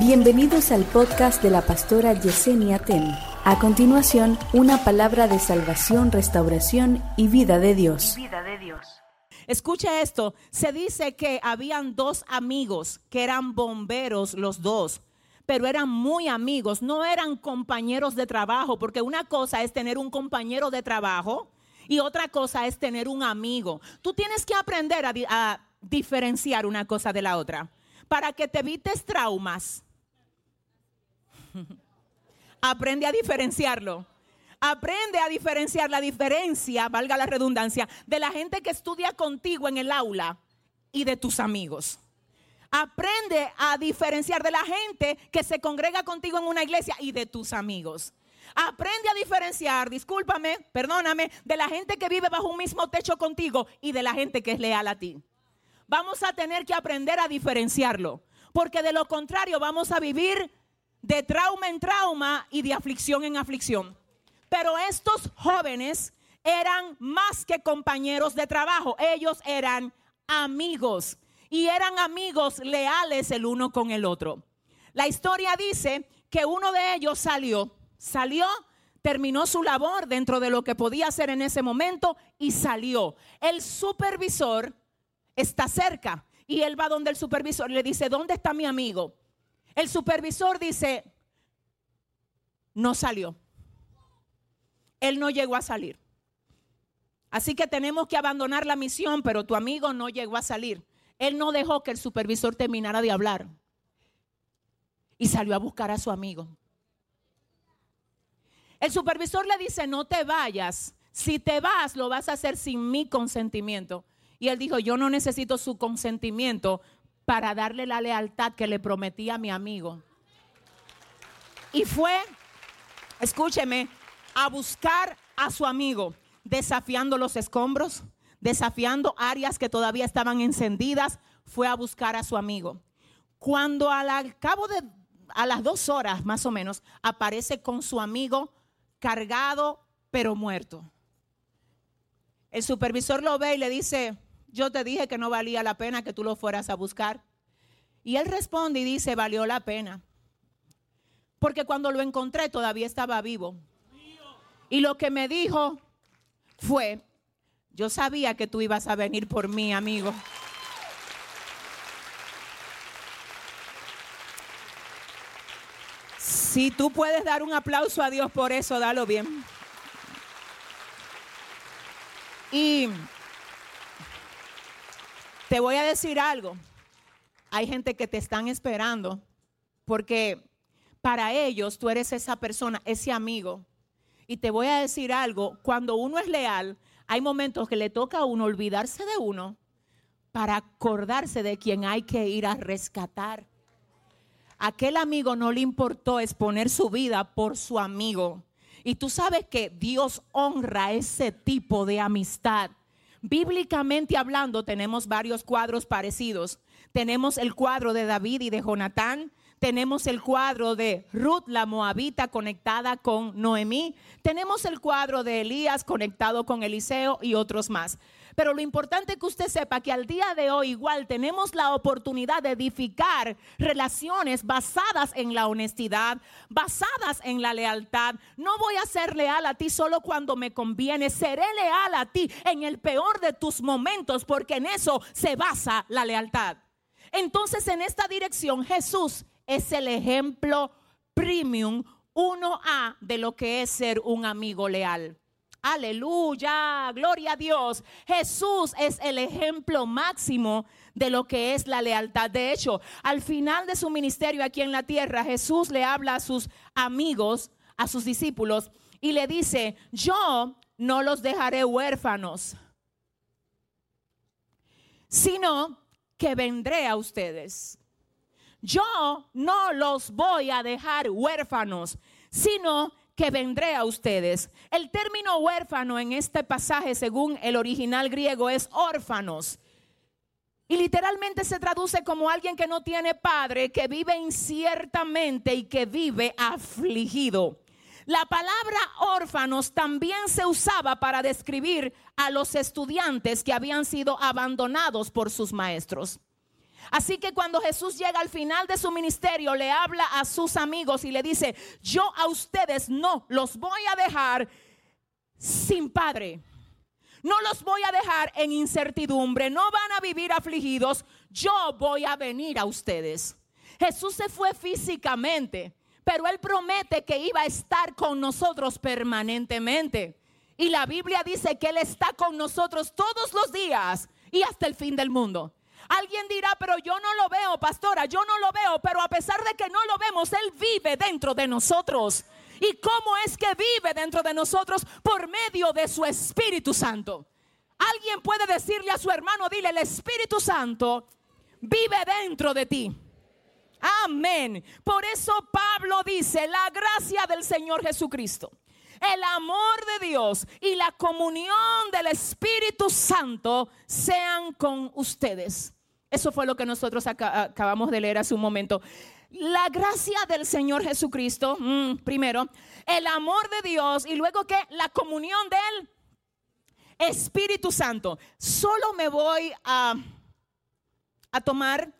Bienvenidos al podcast de la pastora Yesenia Ten. A continuación, una palabra de salvación, restauración y vida de Dios. Vida de Dios. Escucha esto, se dice que habían dos amigos que eran bomberos los dos, pero eran muy amigos, no eran compañeros de trabajo, porque una cosa es tener un compañero de trabajo y otra cosa es tener un amigo. Tú tienes que aprender a, a diferenciar una cosa de la otra para que te evites traumas. Aprende a diferenciarlo. Aprende a diferenciar la diferencia, valga la redundancia, de la gente que estudia contigo en el aula y de tus amigos. Aprende a diferenciar de la gente que se congrega contigo en una iglesia y de tus amigos. Aprende a diferenciar, discúlpame, perdóname, de la gente que vive bajo un mismo techo contigo y de la gente que es leal a ti vamos a tener que aprender a diferenciarlo, porque de lo contrario vamos a vivir de trauma en trauma y de aflicción en aflicción. Pero estos jóvenes eran más que compañeros de trabajo, ellos eran amigos y eran amigos leales el uno con el otro. La historia dice que uno de ellos salió, salió, terminó su labor dentro de lo que podía hacer en ese momento y salió. El supervisor está cerca. Y él va donde el supervisor le dice, ¿dónde está mi amigo? El supervisor dice, no salió. Él no llegó a salir. Así que tenemos que abandonar la misión, pero tu amigo no llegó a salir. Él no dejó que el supervisor terminara de hablar. Y salió a buscar a su amigo. El supervisor le dice, no te vayas. Si te vas, lo vas a hacer sin mi consentimiento. Y él dijo, yo no necesito su consentimiento para darle la lealtad que le prometí a mi amigo. Y fue, escúcheme, a buscar a su amigo, desafiando los escombros, desafiando áreas que todavía estaban encendidas, fue a buscar a su amigo. Cuando al cabo de a las dos horas más o menos aparece con su amigo cargado pero muerto. El supervisor lo ve y le dice, yo te dije que no valía la pena que tú lo fueras a buscar. Y él responde y dice, valió la pena. Porque cuando lo encontré todavía estaba vivo. Y lo que me dijo fue, yo sabía que tú ibas a venir por mí, amigo. Si tú puedes dar un aplauso a Dios por eso, dalo bien. Y te voy a decir algo. Hay gente que te están esperando porque para ellos tú eres esa persona, ese amigo. Y te voy a decir algo, cuando uno es leal, hay momentos que le toca a uno olvidarse de uno para acordarse de quien hay que ir a rescatar. Aquel amigo no le importó exponer su vida por su amigo. Y tú sabes que Dios honra ese tipo de amistad. Bíblicamente hablando, tenemos varios cuadros parecidos. Tenemos el cuadro de David y de Jonatán. Tenemos el cuadro de Ruth la Moabita conectada con Noemí. Tenemos el cuadro de Elías conectado con Eliseo y otros más. Pero lo importante es que usted sepa que al día de hoy igual tenemos la oportunidad de edificar relaciones basadas en la honestidad, basadas en la lealtad. No voy a ser leal a ti solo cuando me conviene, seré leal a ti en el peor de tus momentos porque en eso se basa la lealtad. Entonces en esta dirección Jesús es el ejemplo premium 1A de lo que es ser un amigo leal. Aleluya, gloria a Dios. Jesús es el ejemplo máximo de lo que es la lealtad. De hecho, al final de su ministerio aquí en la tierra, Jesús le habla a sus amigos, a sus discípulos, y le dice, yo no los dejaré huérfanos, sino que vendré a ustedes. Yo no los voy a dejar huérfanos, sino que vendré a ustedes. El término huérfano en este pasaje, según el original griego, es órfanos. Y literalmente se traduce como alguien que no tiene padre, que vive inciertamente y que vive afligido. La palabra órfanos también se usaba para describir a los estudiantes que habían sido abandonados por sus maestros. Así que cuando Jesús llega al final de su ministerio, le habla a sus amigos y le dice, yo a ustedes no los voy a dejar sin padre. No los voy a dejar en incertidumbre, no van a vivir afligidos, yo voy a venir a ustedes. Jesús se fue físicamente, pero él promete que iba a estar con nosotros permanentemente. Y la Biblia dice que Él está con nosotros todos los días y hasta el fin del mundo. Alguien dirá, pero yo no lo veo, pastora, yo no lo veo, pero a pesar de que no lo vemos, Él vive dentro de nosotros. ¿Y cómo es que vive dentro de nosotros? Por medio de su Espíritu Santo. Alguien puede decirle a su hermano, dile, el Espíritu Santo vive dentro de ti. Amén. Por eso Pablo dice, la gracia del Señor Jesucristo, el amor de Dios y la comunión del Espíritu Santo sean con ustedes. Eso fue lo que nosotros acabamos de leer hace un momento. La gracia del Señor Jesucristo, mm, primero, el amor de Dios y luego que la comunión del Espíritu Santo. Solo me voy a, a tomar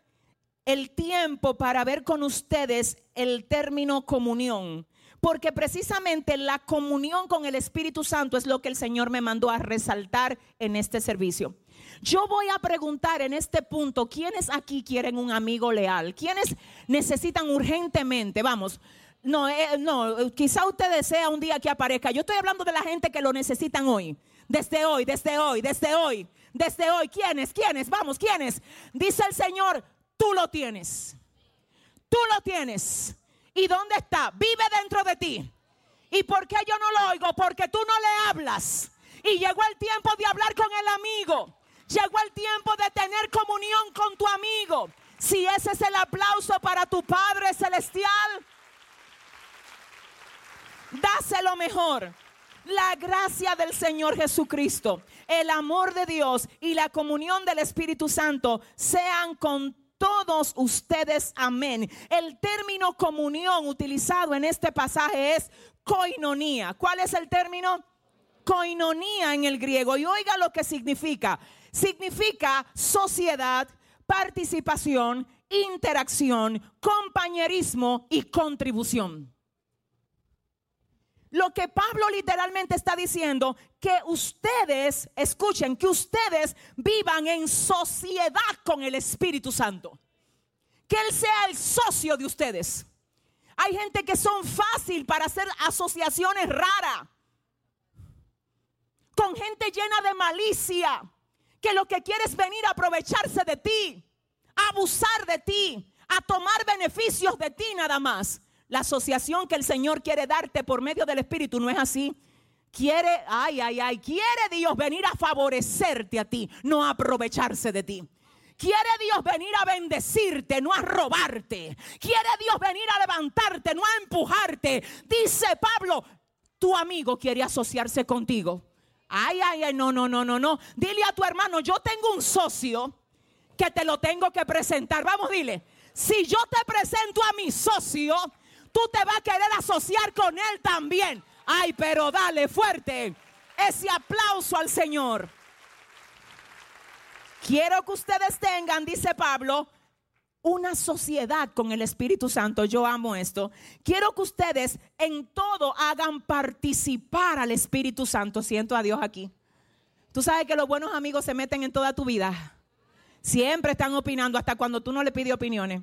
el tiempo para ver con ustedes el término comunión. Porque precisamente la comunión con el Espíritu Santo es lo que el Señor me mandó a resaltar en este servicio. Yo voy a preguntar en este punto, ¿quiénes aquí quieren un amigo leal? ¿Quiénes necesitan urgentemente? Vamos, no, eh, no, quizá usted desea un día que aparezca. Yo estoy hablando de la gente que lo necesitan hoy. Desde hoy, desde hoy, desde hoy, desde hoy. ¿Quiénes? ¿Quiénes? Vamos, ¿quiénes? Dice el Señor, tú lo tienes. Tú lo tienes. ¿Y dónde está? Vive dentro de ti. ¿Y por qué yo no lo oigo? Porque tú no le hablas. Y llegó el tiempo de hablar con el amigo. Llegó el tiempo de tener comunión con tu amigo. Si ese es el aplauso para tu Padre Celestial, dáselo mejor. La gracia del Señor Jesucristo, el amor de Dios y la comunión del Espíritu Santo sean con todos ustedes. Amén. El término comunión utilizado en este pasaje es koinonía. ¿Cuál es el término? Koinonía en el griego. Y oiga lo que significa significa sociedad, participación, interacción, compañerismo y contribución. Lo que Pablo literalmente está diciendo, que ustedes, escuchen, que ustedes vivan en sociedad con el Espíritu Santo. Que Él sea el socio de ustedes. Hay gente que son fácil para hacer asociaciones raras. Con gente llena de malicia que lo que quiere es venir a aprovecharse de ti, a abusar de ti, a tomar beneficios de ti nada más. La asociación que el Señor quiere darte por medio del Espíritu no es así. Quiere, ay, ay, ay, quiere Dios venir a favorecerte a ti, no a aprovecharse de ti. Quiere Dios venir a bendecirte, no a robarte. Quiere Dios venir a levantarte, no a empujarte. Dice Pablo, tu amigo quiere asociarse contigo. Ay, ay, ay, no, no, no, no, no. Dile a tu hermano, yo tengo un socio que te lo tengo que presentar. Vamos, dile. Si yo te presento a mi socio, tú te vas a querer asociar con él también. Ay, pero dale fuerte ese aplauso al Señor. Quiero que ustedes tengan, dice Pablo, una sociedad con el Espíritu Santo. Yo amo esto. Quiero que ustedes en todo hagan participar al Espíritu Santo. Siento a Dios aquí. Tú sabes que los buenos amigos se meten en toda tu vida. Siempre están opinando hasta cuando tú no le pides opiniones.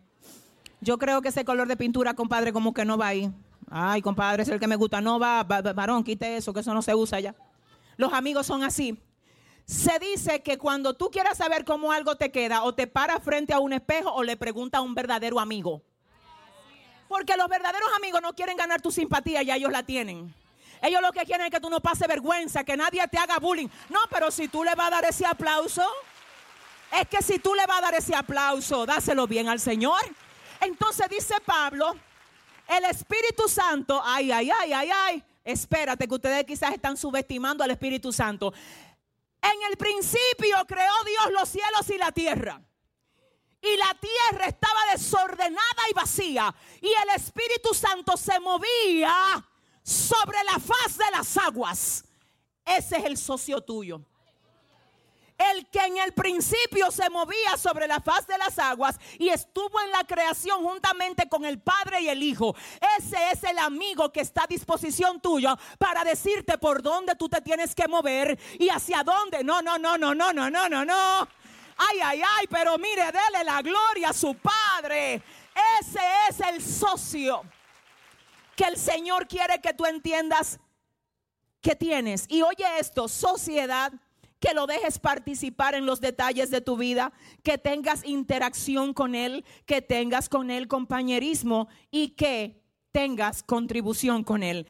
Yo creo que ese color de pintura, compadre, como que no va ahí. Ay, compadre, es el que me gusta. No va, varón, quite eso, que eso no se usa ya. Los amigos son así. Se dice que cuando tú quieras saber cómo algo te queda, o te paras frente a un espejo o le preguntas a un verdadero amigo. Porque los verdaderos amigos no quieren ganar tu simpatía, ya ellos la tienen. Ellos lo que quieren es que tú no pases vergüenza, que nadie te haga bullying. No, pero si tú le vas a dar ese aplauso, es que si tú le vas a dar ese aplauso, dáselo bien al Señor. Entonces dice Pablo, el Espíritu Santo, ay, ay, ay, ay, ay, espérate que ustedes quizás están subestimando al Espíritu Santo. En el principio creó Dios los cielos y la tierra. Y la tierra estaba desordenada y vacía. Y el Espíritu Santo se movía sobre la faz de las aguas. Ese es el socio tuyo. El que en el principio se movía sobre la faz de las aguas y estuvo en la creación juntamente con el Padre y el Hijo. Ese es el amigo que está a disposición tuya para decirte por dónde tú te tienes que mover y hacia dónde. No, no, no, no, no, no, no, no, no. Ay, ay, ay, pero mire, dele la gloria a su Padre. Ese es el socio que el Señor quiere que tú entiendas que tienes. Y oye esto, sociedad que lo dejes participar en los detalles de tu vida, que tengas interacción con Él, que tengas con Él compañerismo y que tengas contribución con Él.